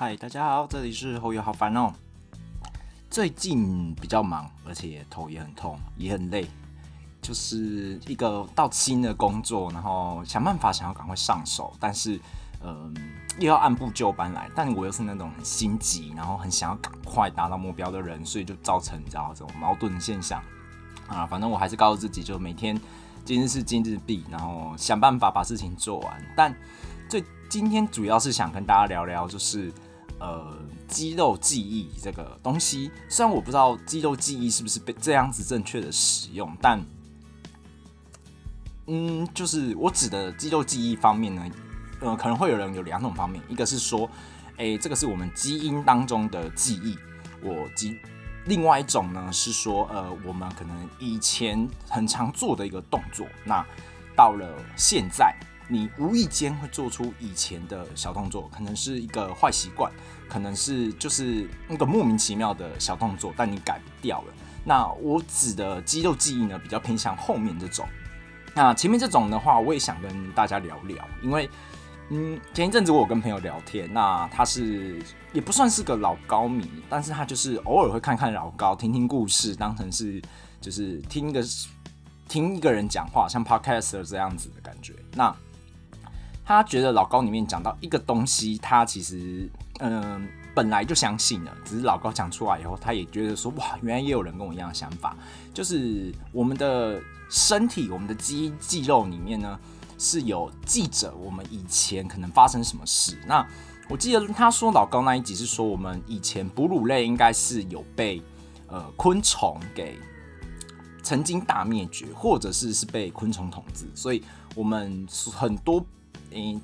嗨，大家好，这里是后友好烦哦。最近比较忙，而且头也很痛，也很累，就是一个到新的工作，然后想办法想要赶快上手，但是嗯，又要按部就班来，但我又是那种很心急，然后很想要赶快达到目标的人，所以就造成你知道这种矛盾现象啊。反正我还是告诉自己，就每天今日事今日毕，然后想办法把事情做完。但最今天主要是想跟大家聊聊，就是呃肌肉记忆这个东西。虽然我不知道肌肉记忆是不是被这样子正确的使用，但嗯，就是我指的肌肉记忆方面呢，呃，可能会有人有两种方面，一个是说，诶，这个是我们基因当中的记忆，我记；另外一种呢是说，呃，我们可能以前很常做的一个动作，那到了现在。你无意间会做出以前的小动作，可能是一个坏习惯，可能是就是那个莫名其妙的小动作，但你改不掉了。那我指的肌肉记忆呢，比较偏向后面这种。那前面这种的话，我也想跟大家聊聊，因为嗯，前一阵子我有跟朋友聊天，那他是也不算是个老高迷，但是他就是偶尔会看看老高，听听故事，当成是就是听一个听一个人讲话，像 podcast 这样子的感觉。那他觉得老高里面讲到一个东西，他其实嗯本来就相信了，只是老高讲出来以后，他也觉得说哇，原来也有人跟我一样的想法，就是我们的身体、我们的基因肌肉里面呢是有记着我们以前可能发生什么事。那我记得他说老高那一集是说，我们以前哺乳类应该是有被呃昆虫给曾经大灭绝，或者是是被昆虫统治，所以我们很多。嗯，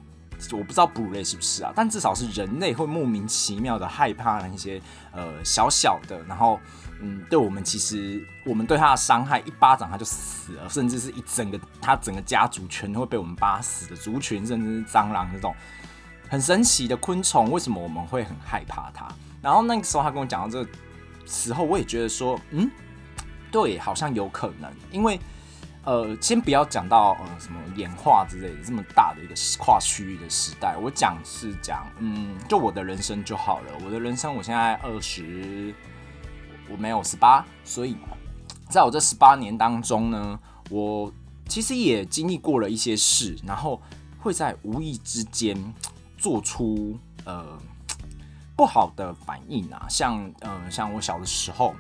我不知道哺乳类是不是啊，但至少是人类会莫名其妙的害怕那些呃小小的，然后嗯，对我们其实我们对它的伤害一巴掌它就死了，甚至是一整个它整个家族全都会被我们扒死的族群，甚至是蟑螂这种很神奇的昆虫，为什么我们会很害怕它？然后那个时候他跟我讲到这个时候，我也觉得说，嗯，对，好像有可能，因为。呃，先不要讲到呃什么演化之类的这么大的一个跨区域的时代，我讲是讲，嗯，就我的人生就好了。我的人生我现在二十，我没有十八，所以在我这十八年当中呢，我其实也经历过了一些事，然后会在无意之间做出呃不好的反应啊，像呃像我小的时候，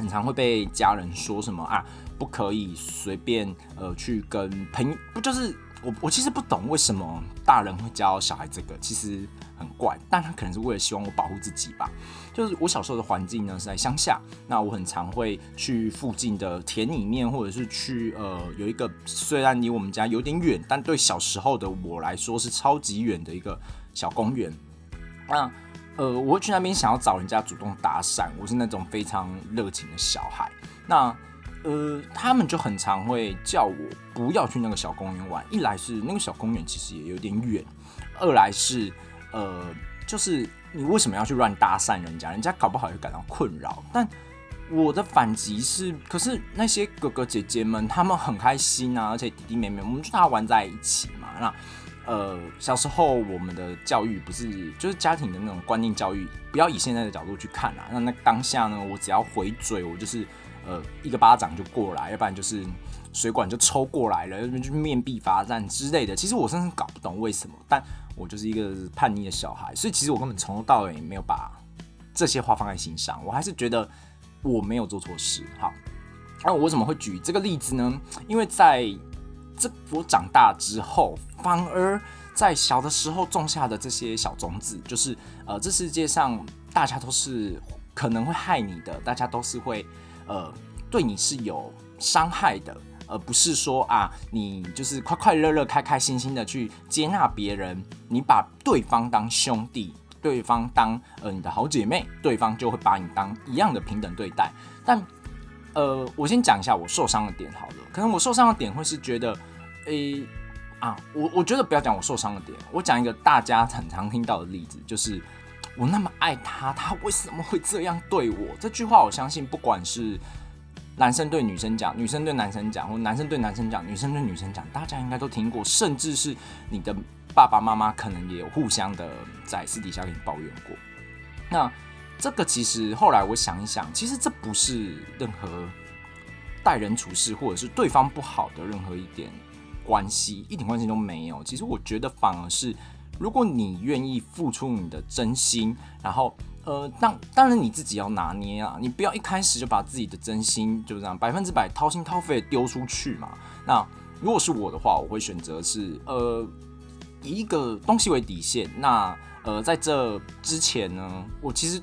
很常会被家人说什么啊。不可以随便呃去跟朋友，不就是我我其实不懂为什么大人会教小孩这个，其实很怪，但他可能是为了希望我保护自己吧。就是我小时候的环境呢是在乡下，那我很常会去附近的田里面，或者是去呃有一个虽然离我们家有点远，但对小时候的我来说是超级远的一个小公园。那呃我会去那边想要找人家主动搭讪，我是那种非常热情的小孩。那呃，他们就很常会叫我不要去那个小公园玩。一来是那个小公园其实也有点远，二来是呃，就是你为什么要去乱搭讪人家？人家搞不好会感到困扰。但我的反击是，可是那些哥哥姐姐们他们很开心啊，而且弟弟妹妹我们就大家玩在一起嘛。那呃，小时候我们的教育不是就是家庭的那种观念教育，不要以现在的角度去看啊。那那当下呢，我只要回嘴，我就是。呃，一个巴掌就过来，要不然就是水管就抽过来了，要不然就面壁罚站之类的。其实我真的搞不懂为什么，但我就是一个叛逆的小孩，所以其实我根本从头到尾没有把这些话放在心上。我还是觉得我没有做错事。好，那我怎么会举这个例子呢？因为在这我长大之后，反而在小的时候种下的这些小种子，就是呃，这世界上大家都是可能会害你的，大家都是会。呃，对你是有伤害的，而不是说啊，你就是快快乐乐、开开心心的去接纳别人，你把对方当兄弟，对方当呃你的好姐妹，对方就会把你当一样的平等对待。但呃，我先讲一下我受伤的点好了，可能我受伤的点会是觉得，诶啊，我我觉得不要讲我受伤的点，我讲一个大家很常听到的例子，就是。我那么爱他，他为什么会这样对我？这句话我相信，不管是男生对女生讲，女生对男生讲，或男生对男生讲，女生对女生讲，大家应该都听过，甚至是你的爸爸妈妈可能也有互相的在私底下跟你抱怨过。那这个其实后来我想一想，其实这不是任何待人处事或者是对方不好的任何一点关系，一点关系都没有。其实我觉得反而是，如果你愿意付出你的真心，然后。呃，当当然你自己要拿捏啊，你不要一开始就把自己的真心就这样百分之百掏心掏肺丢出去嘛。那如果是我的话，我会选择是呃以一个东西为底线。那呃在这之前呢，我其实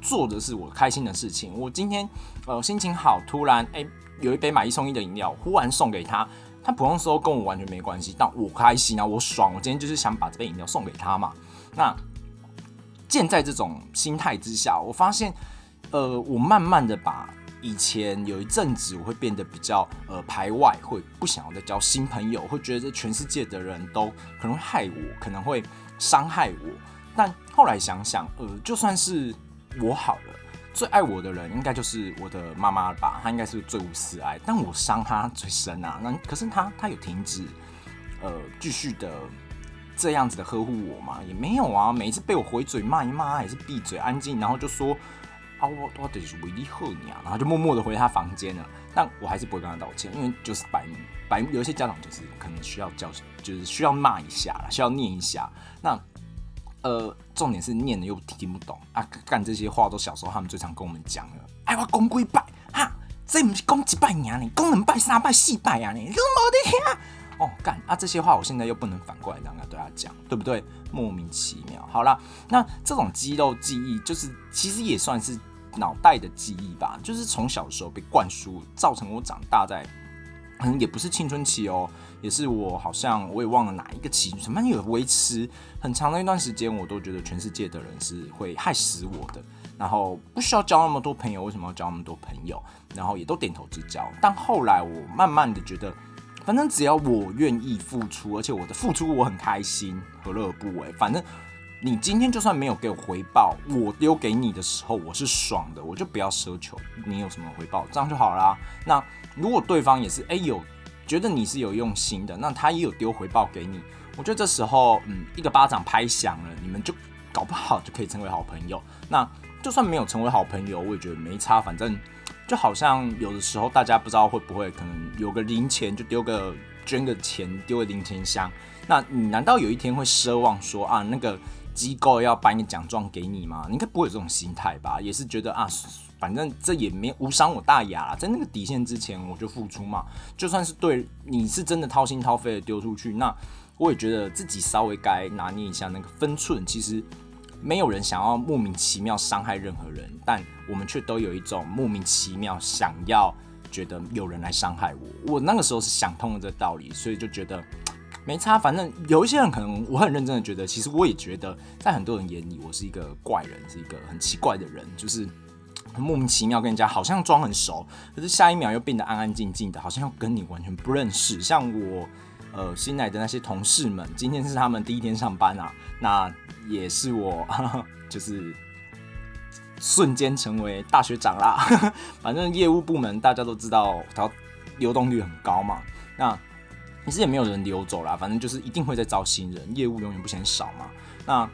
做的是我开心的事情。我今天呃心情好，突然哎有一杯买一送一的饮料，忽然送给他，他不用收，跟我完全没关系，但我开心啊，我爽。我今天就是想把这杯饮料送给他嘛。那建在这种心态之下，我发现，呃，我慢慢的把以前有一阵子我会变得比较呃排外，会不想要再交新朋友，会觉得全世界的人都可能会害我，可能会伤害我。但后来想想，呃，就算是我好了，最爱我的人应该就是我的妈妈吧，她应该是最无私爱，但我伤她最深啊。那可是她，她有停止，呃，继续的。这样子的呵护我吗，也没有啊。每一次被我回嘴骂一骂，也是闭嘴安静，然后就说啊，我我得是为你好你啊，然后就默默的回他房间了。但我还是不会跟他道歉，因为就是百百有些家长就是可能需要教，就是需要骂一下，需要念一下。那呃，重点是念的又听不懂啊，干这些话都小时候他们最常跟我们讲了。哎，我讲几拜哈，这不是讲几拜年呢，讲两拜三拜四拜啊，你都没得听。哦，干啊！这些话我现在又不能反过来这样对他讲，对不对？莫名其妙。好啦，那这种肌肉记忆，就是其实也算是脑袋的记忆吧，就是从小时候被灌输，造成我长大在，可能也不是青春期哦，也是我好像我也忘了哪一个期，什么有维持很长的一段时间，我都觉得全世界的人是会害死我的，然后不需要交那么多朋友，为什么要交那么多朋友？然后也都点头之交。但后来我慢慢的觉得。反正只要我愿意付出，而且我的付出我很开心，何乐而不为？反正你今天就算没有给我回报，我丢给你的时候我是爽的，我就不要奢求你有什么回报，这样就好啦。那如果对方也是哎有觉得你是有用心的，那他也有丢回报给你，我觉得这时候嗯一个巴掌拍响了，你们就搞不好就可以成为好朋友。那就算没有成为好朋友，我也觉得没差，反正。就好像有的时候，大家不知道会不会可能有个零钱就丢个捐个钱丢个零钱箱，那你难道有一天会奢望说啊那个机构要颁个奖状给你吗？你应该不会有这种心态吧？也是觉得啊，反正这也没无伤我大雅，在那个底线之前我就付出嘛。就算是对你是真的掏心掏肺的丢出去，那我也觉得自己稍微该拿捏一下那个分寸。其实。没有人想要莫名其妙伤害任何人，但我们却都有一种莫名其妙想要觉得有人来伤害我。我那个时候是想通了这道理，所以就觉得没差。反正有一些人可能我很认真的觉得，其实我也觉得，在很多人眼里我是一个怪人，是一个很奇怪的人，就是莫名其妙跟人家好像装很熟，可是下一秒又变得安安静静的，好像要跟你完全不认识。像我呃新来的那些同事们，今天是他们第一天上班啊，那。也是我，就是瞬间成为大学长啦。反正业务部门大家都知道，它流动率很高嘛。那其实也没有人流走啦，反正就是一定会在招新人，业务永远不嫌少嘛。那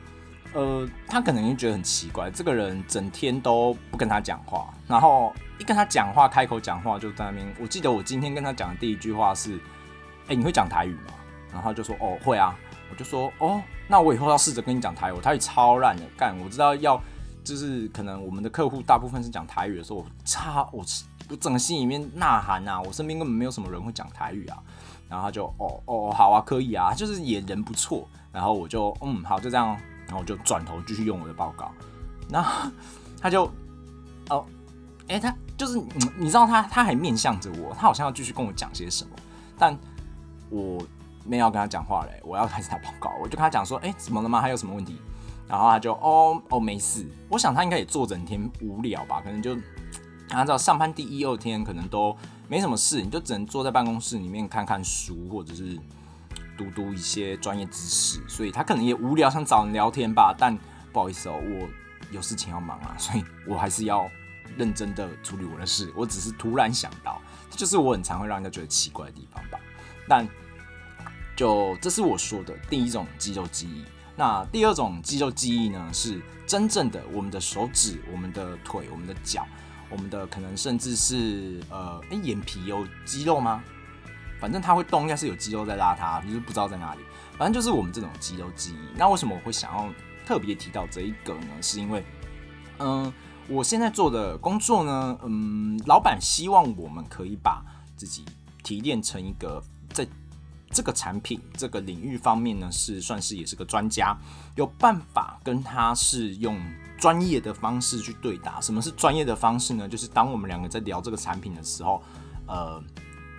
呃，他可能就觉得很奇怪，这个人整天都不跟他讲话，然后一跟他讲话，开口讲话就在那边。我记得我今天跟他讲的第一句话是：“哎，你会讲台语吗？”然后他就说：“哦，会啊。”我就说：“哦。”那我以后要试着跟你讲台语，台语超烂的，干！我知道要就是可能我们的客户大部分是讲台语的时候，我超我我整个心里面呐喊啊，我身边根本没有什么人会讲台语啊。然后他就哦哦好啊，可以啊，就是也人不错。然后我就嗯好就这样，然后我就转头继续用我的报告。然后 他就哦哎他就是 你知道他他还面向着我，他好像要继续跟我讲些什么，但我。没有跟他讲话嘞，我要开始打报告，我就跟他讲说，哎，怎么了吗？还有什么问题？然后他就，哦哦，没事。我想他应该也坐整天无聊吧，可能就按照上班第一二天，可能都没什么事，你就只能坐在办公室里面看看书，或者是读读一些专业知识。所以他可能也无聊，想找人聊天吧。但不好意思哦，我有事情要忙啊，所以我还是要认真的处理我的事，我只是突然想到，这就是我很常会让人家觉得奇怪的地方吧。但就这是我说的第一种肌肉记忆。那第二种肌肉记忆呢，是真正的我们的手指、我们的腿、我们的脚、我们的可能甚至是呃，哎，眼皮有肌肉吗？反正它会动，应该是有肌肉在拉它，就是不知道在哪里。反正就是我们这种肌肉记忆。那为什么我会想要特别提到这一个呢？是因为，嗯，我现在做的工作呢，嗯，老板希望我们可以把自己提炼成一个在。这个产品这个领域方面呢，是算是也是个专家，有办法跟他是用专业的方式去对答。什么是专业的方式呢？就是当我们两个在聊这个产品的时候，呃，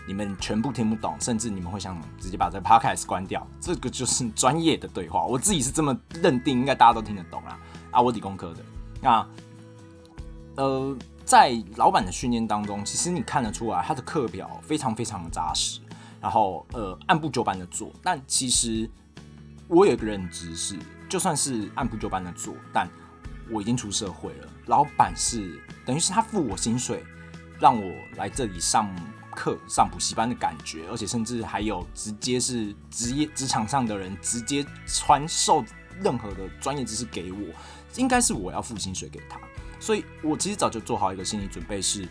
你们全部听不懂，甚至你们会想直接把这 podcast 关掉，这个就是专业的对话。我自己是这么认定，应该大家都听得懂啦。啊，我理工科的，那呃，在老板的训练当中，其实你看得出来，他的课表非常非常的扎实。然后，呃，按部就班的做。但其实我有一个认知是，就算是按部就班的做，但我已经出社会了。老板是等于是他付我薪水，让我来这里上课、上补习班的感觉，而且甚至还有直接是职业职场上的人直接传授任何的专业知识给我，应该是我要付薪水给他。所以我其实早就做好一个心理准备，是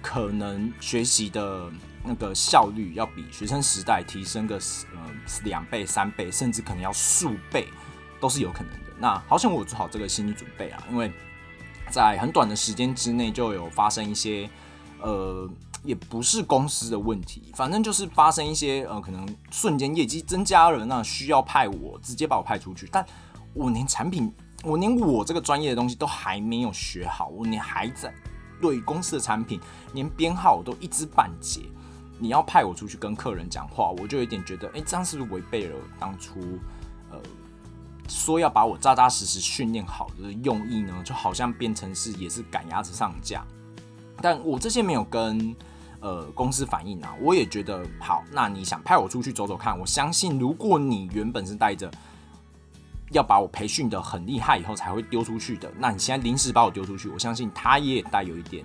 可能学习的。那个效率要比学生时代提升个呃两倍、三倍，甚至可能要数倍，都是有可能的。那好像我做好这个心理准备啊，因为在很短的时间之内就有发生一些呃，也不是公司的问题，反正就是发生一些呃，可能瞬间业绩增加了，那需要派我直接把我派出去，但我连产品，我连我这个专业的东西都还没有学好，我连还在对公司的产品连编号我都一知半解。你要派我出去跟客人讲话，我就有点觉得，哎，这样是不是违背了当初，呃，说要把我扎扎实实训练好的用意呢？就好像变成是也是赶鸭子上架。但我这些没有跟呃公司反映啊，我也觉得好。那你想派我出去走走看？我相信，如果你原本是带着要把我培训的很厉害以后才会丢出去的，那你现在临时把我丢出去，我相信他也带有一点。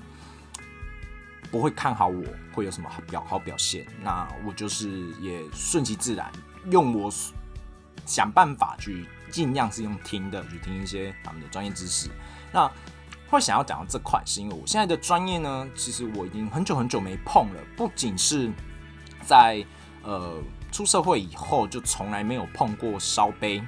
不会看好我会有什么表好表现，那我就是也顺其自然，用我想办法去尽量是用听的去听一些他们的专业知识。那会想要讲到这块，是因为我现在的专业呢，其实我已经很久很久没碰了。不仅是在呃出社会以后，就从来没有碰过烧杯，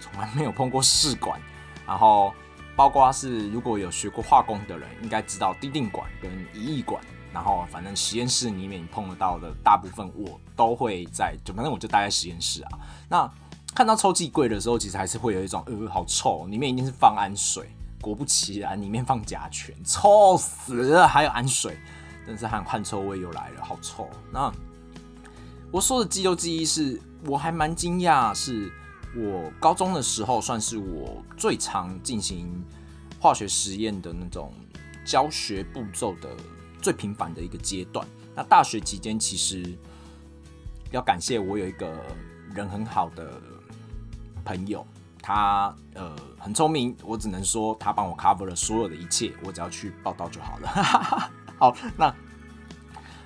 从来没有碰过试管，然后包括是如果有学过化工的人，应该知道滴定管跟一液管。然后，反正实验室里面碰得到的大部分，我都会在，就反正我就待在实验室啊。那看到抽屉柜的时候，其实还是会有一种，呃，好臭，里面一定是放氨水。果不其然，里面放甲醛，臭死了。还有氨水，真是汗汗臭味又来了，好臭。那我说的肌肉记忆是，我还蛮惊讶，是我高中的时候算是我最常进行化学实验的那种教学步骤的。最频繁的一个阶段。那大学期间，其实要感谢我有一个人很好的朋友，他呃很聪明，我只能说他帮我 cover 了所有的一切，我只要去报道就好了。好，那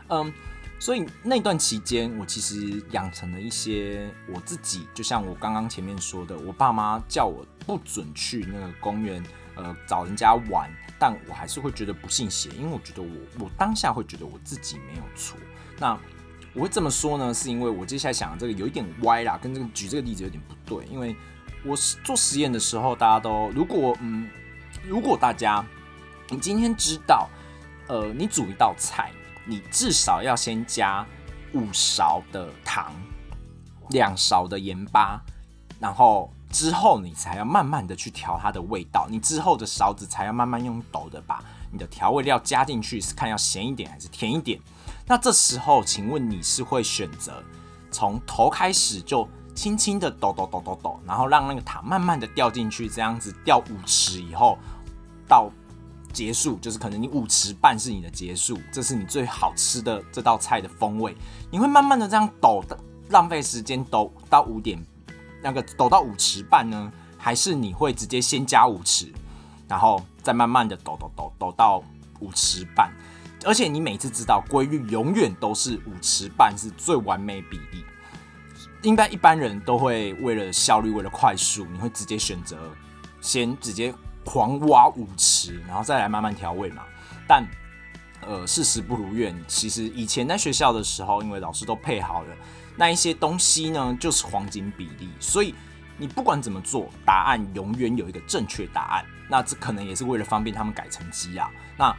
嗯，所以那段期间，我其实养成了一些我自己，就像我刚刚前面说的，我爸妈叫我不准去那个公园，呃，找人家玩。但我还是会觉得不信邪，因为我觉得我我当下会觉得我自己没有错。那我会这么说呢，是因为我接下来想的这个有一点歪啦，跟这个举这个例子有点不对。因为我做实验的时候，大家都如果嗯，如果大家你今天知道，呃，你煮一道菜，你至少要先加五勺的糖，两勺的盐巴，然后。之后你才要慢慢的去调它的味道，你之后的勺子才要慢慢用抖的把你的调味料加进去，是看要咸一点还是甜一点。那这时候，请问你是会选择从头开始就轻轻的抖抖抖抖抖，然后让那个塔慢慢的掉进去，这样子掉五尺以后到结束，就是可能你五尺半是你的结束，这是你最好吃的这道菜的风味。你会慢慢的这样抖的，浪费时间抖到五点。那个抖到五尺半呢，还是你会直接先加五尺，然后再慢慢的抖抖抖抖到五尺半，而且你每次知道规律永远都是五尺半是最完美比例。应该一般人都会为了效率，为了快速，你会直接选择先直接狂挖五池，然后再来慢慢调味嘛。但呃，事实不如愿。其实以前在学校的时候，因为老师都配好了那一些东西呢，就是黄金比例，所以你不管怎么做，答案永远有一个正确答案。那这可能也是为了方便他们改成绩啊。那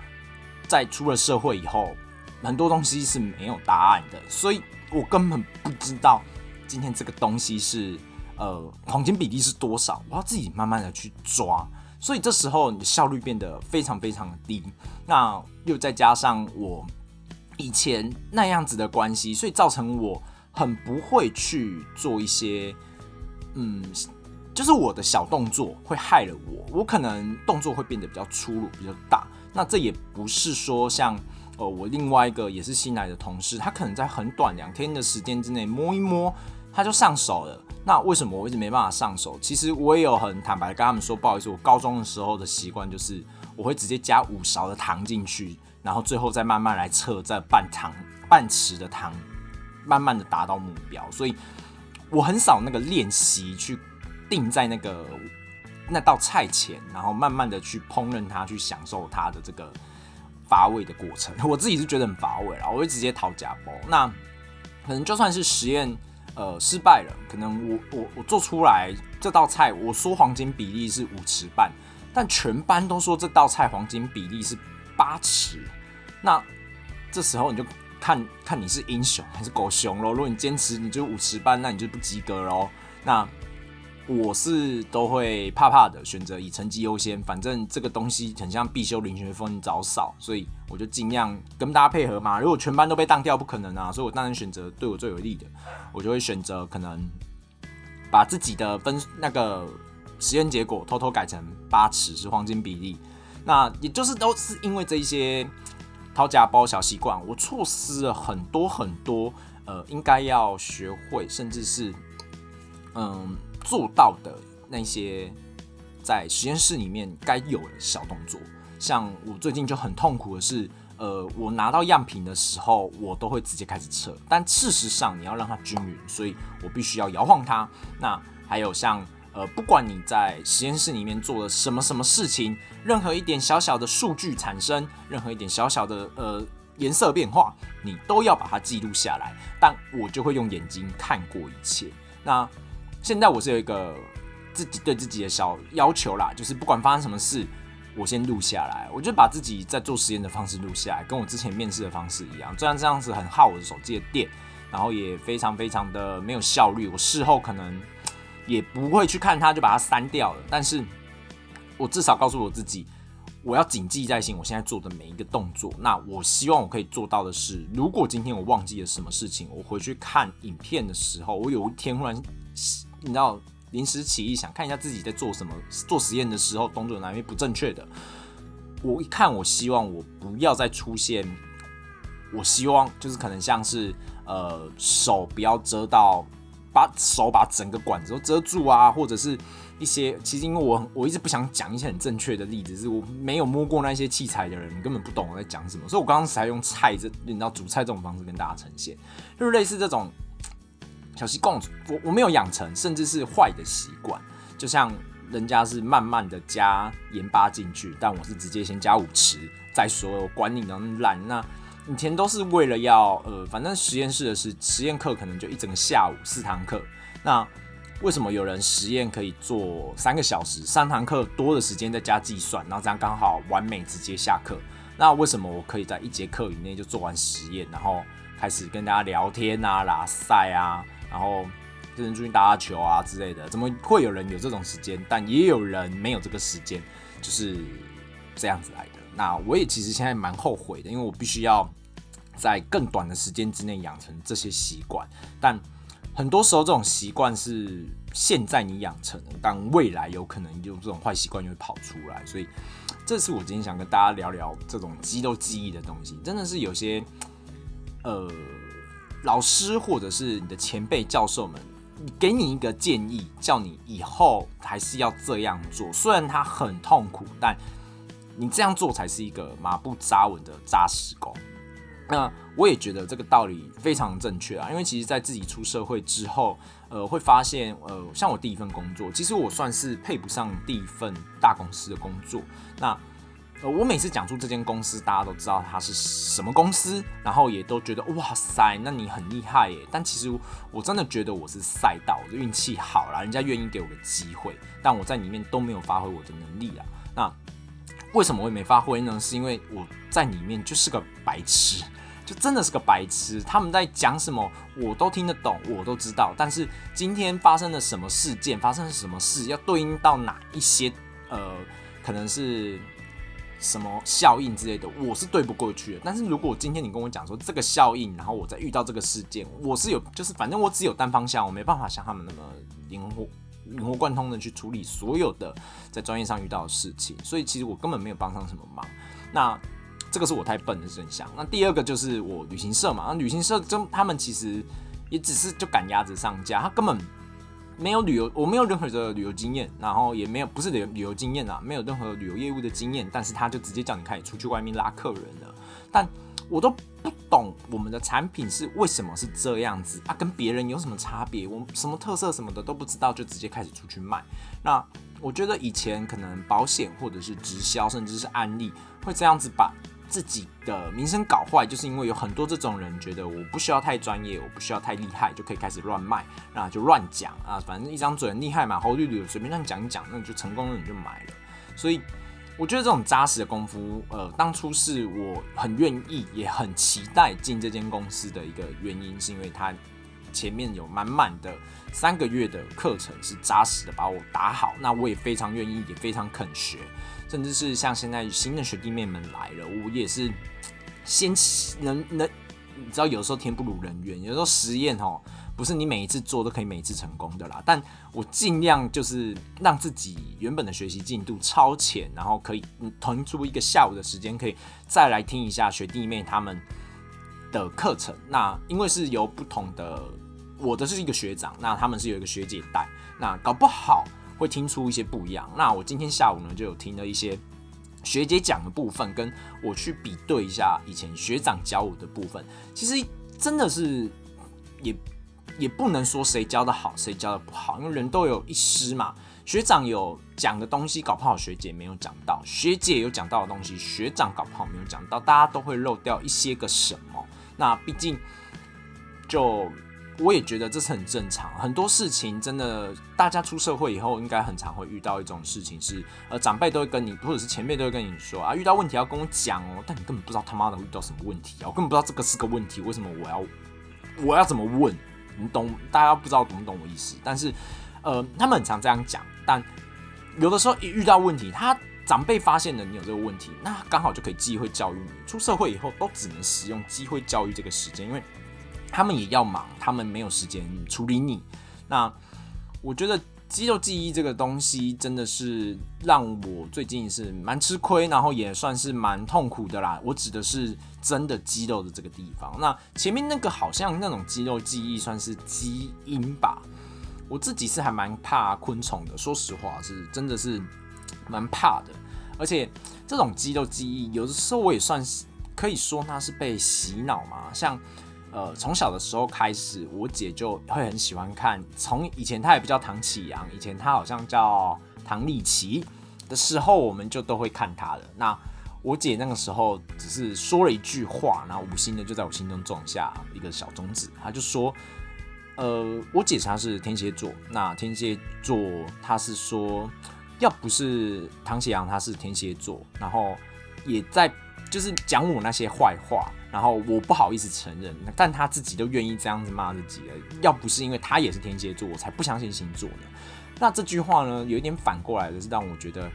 在出了社会以后，很多东西是没有答案的，所以我根本不知道今天这个东西是呃黄金比例是多少，我要自己慢慢的去抓。所以这时候你的效率变得非常非常的低，那又再加上我以前那样子的关系，所以造成我很不会去做一些，嗯，就是我的小动作会害了我，我可能动作会变得比较粗鲁、比较大。那这也不是说像呃我另外一个也是新来的同事，他可能在很短两天的时间之内摸一摸他就上手了。那为什么我一直没办法上手？其实我也有很坦白的跟他们说，不好意思，我高中的时候的习惯就是我会直接加五勺的糖进去，然后最后再慢慢来测这半糖半匙的糖，慢慢的达到目标。所以我很少那个练习去定在那个那道菜前，然后慢慢的去烹饪它，去享受它的这个乏味的过程。我自己是觉得很乏味啦，我会直接掏假包。那可能就算是实验。呃，失败了。可能我我我做出来这道菜，我说黄金比例是五匙半，但全班都说这道菜黄金比例是八匙。那这时候你就看看你是英雄还是狗熊喽。如果你坚持你就五匙半，那你就不及格喽。那我是都会怕怕的，选择以成绩优先。反正这个东西很像必修零学分找少，所以我就尽量跟大家配合嘛。如果全班都被当掉，不可能啊，所以我当然选择对我最有利的，我就会选择可能把自己的分那个实验结果偷偷改成八尺是黄金比例。那也就是都是因为这一些掏家包小习惯，我错失了很多很多呃应该要学会，甚至是嗯。做到的那些在实验室里面该有的小动作，像我最近就很痛苦的是，呃，我拿到样品的时候，我都会直接开始测，但事实上你要让它均匀，所以我必须要摇晃它。那还有像，呃，不管你在实验室里面做了什么什么事情，任何一点小小的数据产生，任何一点小小的呃颜色变化，你都要把它记录下来。但我就会用眼睛看过一切。那现在我是有一个自己对自己的小要求啦，就是不管发生什么事，我先录下来。我就把自己在做实验的方式录下来，跟我之前面试的方式一样。虽然这样子很耗我的手机的电，然后也非常非常的没有效率。我事后可能也不会去看它，就把它删掉了。但是我至少告诉我自己，我要谨记在心。我现在做的每一个动作，那我希望我可以做到的是，如果今天我忘记了什么事情，我回去看影片的时候，我有一天忽然。你知道临时起意想看一下自己在做什么，做实验的时候动作哪边不正确的，我一看，我希望我不要再出现，我希望就是可能像是呃手不要遮到，把手把整个管子都遮住啊，或者是一些其实因为我我一直不想讲一些很正确的例子，是我没有摸过那些器材的人根本不懂我在讲什么，所以我刚刚才用菜这你知道煮菜这种方式跟大家呈现，就是类似这种。小习惯，我我没有养成，甚至是坏的习惯。就像人家是慢慢的加盐巴进去，但我是直接先加五匙再说，我管你能懒。那以前都是为了要呃，反正实验室的是实验课，可能就一整个下午四堂课。那为什么有人实验可以做三个小时，三堂课多的时间再加计算，然后这样刚好完美直接下课？那为什么我可以在一节课以内就做完实验，然后开始跟大家聊天啊、拉赛啊？然后就是出去打打球啊之类的，怎么会有人有这种时间？但也有人没有这个时间，就是这样子来的。那我也其实现在蛮后悔的，因为我必须要在更短的时间之内养成这些习惯。但很多时候这种习惯是现在你养成的，但未来有可能就这种坏习惯就会跑出来。所以这是我今天想跟大家聊聊这种肌肉记忆的东西，真的是有些呃。老师或者是你的前辈教授们，给你一个建议，叫你以后还是要这样做。虽然他很痛苦，但你这样做才是一个马不扎稳的扎实工。那我也觉得这个道理非常正确啊，因为其实，在自己出社会之后，呃，会发现，呃，像我第一份工作，其实我算是配不上第一份大公司的工作。那，呃我每次讲出这间公司，大家都知道它是什么公司，然后也都觉得哇塞，那你很厉害耶。但其实我真的觉得我是赛道，我的运气好啦，人家愿意给我个机会，但我在里面都没有发挥我的能力啊。那为什么我也没发挥呢？是因为我在里面就是个白痴，就真的是个白痴。他们在讲什么，我都听得懂，我都知道。但是今天发生了什么事件，发生了什么事，要对应到哪一些呃，可能是。什么效应之类的，我是对不过去的。但是如果今天你跟我讲说这个效应，然后我再遇到这个事件，我是有，就是反正我只有单方向，我没办法像他们那么灵活、灵活贯通的去处理所有的在专业上遇到的事情。所以其实我根本没有帮上什么忙。那这个是我太笨的真相。那第二个就是我旅行社嘛，那旅行社就他们其实也只是就赶鸭子上架，他根本。没有旅游，我没有任何的旅游经验，然后也没有不是旅旅游经验啊，没有任何旅游业务的经验，但是他就直接叫你开始出去外面拉客人了。但我都不懂我们的产品是为什么是这样子啊，跟别人有什么差别？我们什么特色什么的都不知道，就直接开始出去卖。那我觉得以前可能保险或者是直销，甚至是安利会这样子把。自己的名声搞坏，就是因为有很多这种人觉得我不需要太专业，我不需要太厉害，就可以开始乱卖，那就乱讲啊，反正一张嘴很厉害嘛，猴绿绿随便乱讲一讲，那你就成功了，你就买了。所以我觉得这种扎实的功夫，呃，当初是我很愿意也很期待进这间公司的一个原因，是因为它前面有满满的三个月的课程是扎实的把我打好，那我也非常愿意，也非常肯学。甚至是像现在新的学弟妹们来了，我也是先能能，你知道有时候天不如人愿，有时候实验哦，不是你每一次做都可以每一次成功的啦。但我尽量就是让自己原本的学习进度超前，然后可以腾出一个下午的时间，可以再来听一下学弟妹他们的课程。那因为是由不同的，我的是一个学长，那他们是有一个学姐带，那搞不好。会听出一些不一样。那我今天下午呢，就有听了一些学姐讲的部分，跟我去比对一下以前学长教我的部分。其实真的是也也不能说谁教的好，谁教的不好，因为人都有一失嘛。学长有讲的东西，搞不好学姐没有讲到；学姐有讲到的东西，学长搞不好没有讲到。大家都会漏掉一些个什么。那毕竟就。我也觉得这是很正常，很多事情真的，大家出社会以后应该很常会遇到一种事情，是呃长辈都会跟你，或者是前辈都会跟你说啊，遇到问题要跟我讲哦，但你根本不知道他妈的遇到什么问题啊，我根本不知道这个是个问题，为什么我要我要怎么问？你懂？大家不知道懂不懂我意思？但是呃，他们很常这样讲，但有的时候一遇到问题，他长辈发现了你有这个问题，那刚好就可以机会教育你。出社会以后都只能使用机会教育这个时间，因为。他们也要忙，他们没有时间处理你。那我觉得肌肉记忆这个东西真的是让我最近是蛮吃亏，然后也算是蛮痛苦的啦。我指的是真的肌肉的这个地方。那前面那个好像那种肌肉记忆算是基因吧。我自己是还蛮怕昆虫的，说实话是真的是蛮怕的。而且这种肌肉记忆有的时候我也算是可以说它是被洗脑嘛，像。呃，从小的时候开始，我姐就会很喜欢看。从以前她也不叫唐启阳，以前她好像叫唐立奇的时候，我们就都会看她的。那我姐那个时候只是说了一句话，然后无心的就在我心中种下一个小种子。她就说：“呃，我姐她是天蝎座，那天蝎座她是说，要不是唐启阳他是天蝎座，然后也在就是讲我那些坏话。”然后我不好意思承认，但他自己都愿意这样子骂自己了。要不是因为他也是天蝎座，我才不相信星座呢。那这句话呢，有一点反过来的是让我觉得，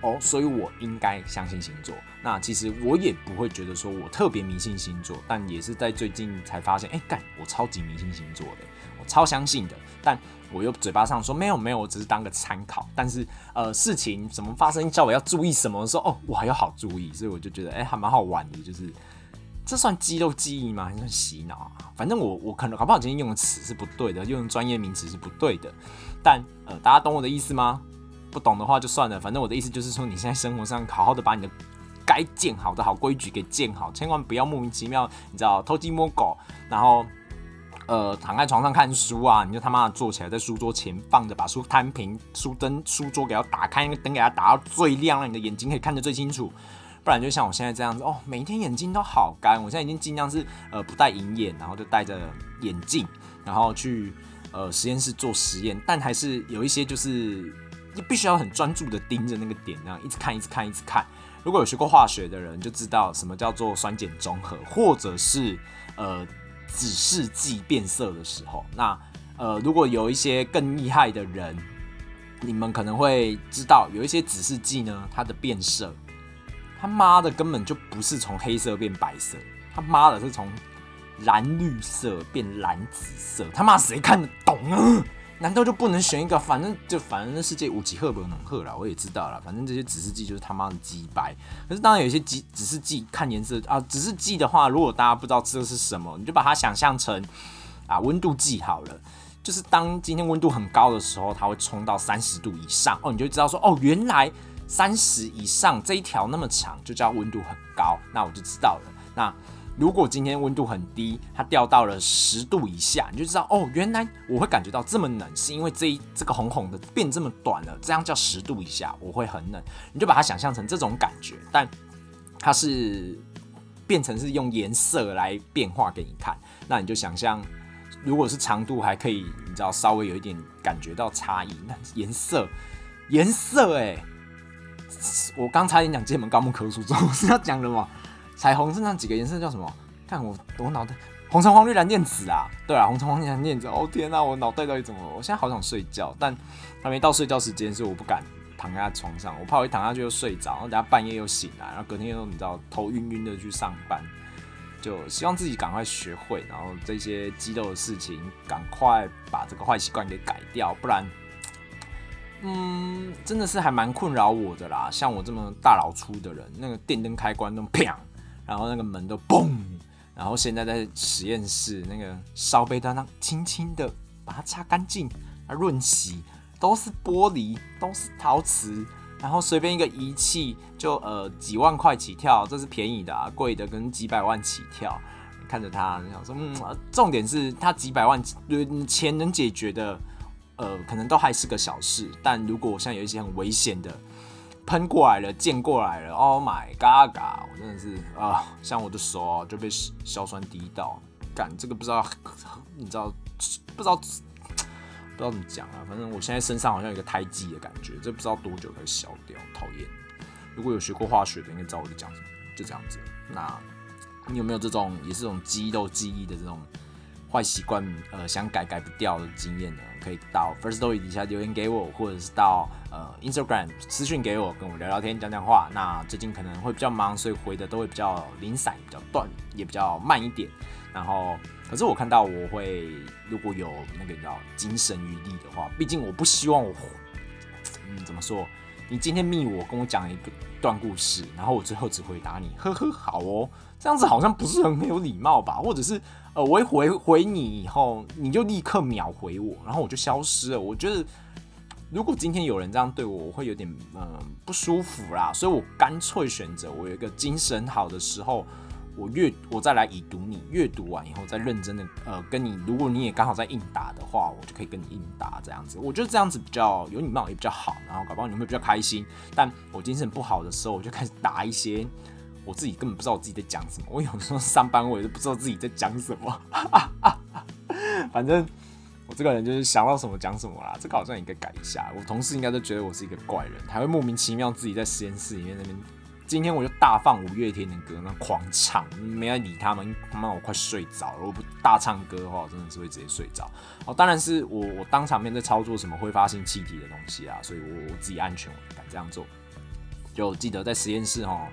哦，所以我应该相信星座。那其实我也不会觉得说我特别迷信星座，但也是在最近才发现，哎，干，我超级迷信星座的，我超相信的。但我又嘴巴上说没有没有，我只是当个参考。但是呃，事情怎么发生，叫我要注意什么的时候，哦，我还要好注意，所以我就觉得，哎，还蛮好玩的，就是。这算肌肉记忆吗？还是算洗脑啊？反正我我可能搞不好今天用的词是不对的，用专业名词是不对的。但呃，大家懂我的意思吗？不懂的话就算了。反正我的意思就是说，你现在生活上好好的把你的该建好的好规矩给建好，千万不要莫名其妙，你知道偷鸡摸狗，然后呃躺在床上看书啊，你就他妈的坐起来在书桌前放着，把书摊平，书灯书桌给它打开，那个灯给它打到最亮，让你的眼睛可以看得最清楚。不然就像我现在这样子哦，每天眼睛都好干。我现在已经尽量是呃不戴银眼，然后就戴着眼镜，然后去呃实验室做实验。但还是有一些就是你必须要很专注的盯着那个点，那样一直看，一直看，一直看。如果有学过化学的人就知道什么叫做酸碱中和，或者是呃指示剂变色的时候。那呃如果有一些更厉害的人，你们可能会知道有一些指示剂呢，它的变色。他妈的，根本就不是从黑色变白色，他妈的是从蓝绿色变蓝紫色。他妈谁看得懂啊？难道就不能选一个？反正就反正世界无极赫不能赫了，我也知道了。反正这些指示剂就是他妈的鸡白。可是当然有些指指示剂看颜色啊，指示剂的话，如果大家不知道这是什么，你就把它想象成啊温度计好了。就是当今天温度很高的时候，它会冲到三十度以上哦，你就知道说哦，原来。三十以上这一条那么长，就叫温度很高，那我就知道了。那如果今天温度很低，它掉到了十度以下，你就知道哦，原来我会感觉到这么冷，是因为这一这个红红的变这么短了，这样叫十度以下，我会很冷。你就把它想象成这种感觉，但它是变成是用颜色来变化给你看。那你就想象，如果是长度还可以，你知道稍微有一点感觉到差异，那颜色 颜色哎。我刚差点讲剑门高木科属，这是要讲的吗？彩虹是那几个颜色叫什么？看我我脑袋，红橙黄绿蓝靛紫啊！对啊，红橙黄绿蓝靛紫。哦天哪，我脑袋到底怎么了？我现在好想睡觉，但还没到睡觉时间，所以我不敢躺在床上，我怕我一躺下去就睡着，然后等下半夜又醒来，然后隔天又你知道头晕晕的去上班。就希望自己赶快学会，然后这些肌肉的事情赶快把这个坏习惯给改掉，不然。嗯，真的是还蛮困扰我的啦。像我这么大老粗的人，那个电灯开关都啪，然后那个门都嘣，然后现在在实验室那个烧杯端上轻轻的把它擦干净、润洗，都是玻璃，都是陶瓷，然后随便一个仪器就呃几万块起跳，这是便宜的，啊，贵的跟几百万起跳。看着它，想说，嗯，重点是它几百万钱能解决的。呃，可能都还是个小事，但如果像有一些很危险的喷过来了、溅过来了，Oh my God！我真的是啊，像我的手啊就被硝酸滴到，干这个不知道，你知道不知道不知道怎么讲啊？反正我现在身上好像有个胎记的感觉，这不知道多久可以消掉，讨厌。如果有学过化学的，应该知道我在讲什么，就这样子。那你有没有这种也是这种肌肉记忆的这种？坏习惯，呃，想改改不掉的经验呢，可以到 First Story 底下留言给我，或者是到呃 Instagram 私讯给我，跟我聊聊天、讲讲话。那最近可能会比较忙，所以回的都会比较零散、比较断，也比较慢一点。然后，可是我看到我会，如果有那个叫精神余力的话，毕竟我不希望我，嗯，怎么说？你今天密我，跟我讲一个段故事，然后我最后只回答你，呵呵，好哦，这样子好像不是很没有礼貌吧？或者是？呃，我一回回你以后，你就立刻秒回我，然后我就消失了。我觉得，如果今天有人这样对我，我会有点嗯不舒服啦。所以我干脆选择，我有一个精神好的时候，我阅我再来已读你，阅读完以后再认真的呃跟你，如果你也刚好在应答的话，我就可以跟你应答这样子。我觉得这样子比较有礼貌，也比较好，然后搞不好你会比较开心。但我精神不好的时候，我就开始答一些。我自己根本不知道我自己在讲什么，我有时候上班我也不知道自己在讲什么，反正我这个人就是想到什么讲什么啦。这个好像应该改一下，我同事应该都觉得我是一个怪人，还会莫名其妙自己在实验室里面那边。今天我就大放五月天的歌，那狂唱，没人理他们，他妈我快睡着了。我不大唱歌的话，我真的是会直接睡着。哦，当然是我我当场面在操作什么挥发性气体的东西啊，所以我我自己安全，我敢这样做。就记得在实验室哦。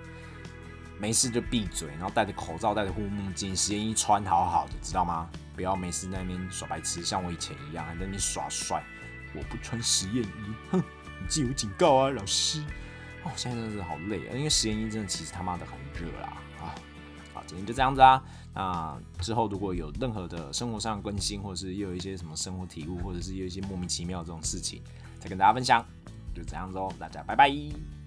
没事就闭嘴，然后戴着口罩，戴着护目镜，实验衣穿好好的，知道吗？不要没事在那边耍白痴，像我以前一样还在那边耍帅。我不穿实验衣，哼，你记我警告啊，老师。哦，现在真的是好累啊，因为实验衣真的其实他妈的很热啦。啊，好，今天就这样子啊。那之后如果有任何的生活上更新，或者是又有一些什么生活体悟，或者是有一些莫名其妙这种事情，再跟大家分享。就这样子哦，大家拜拜。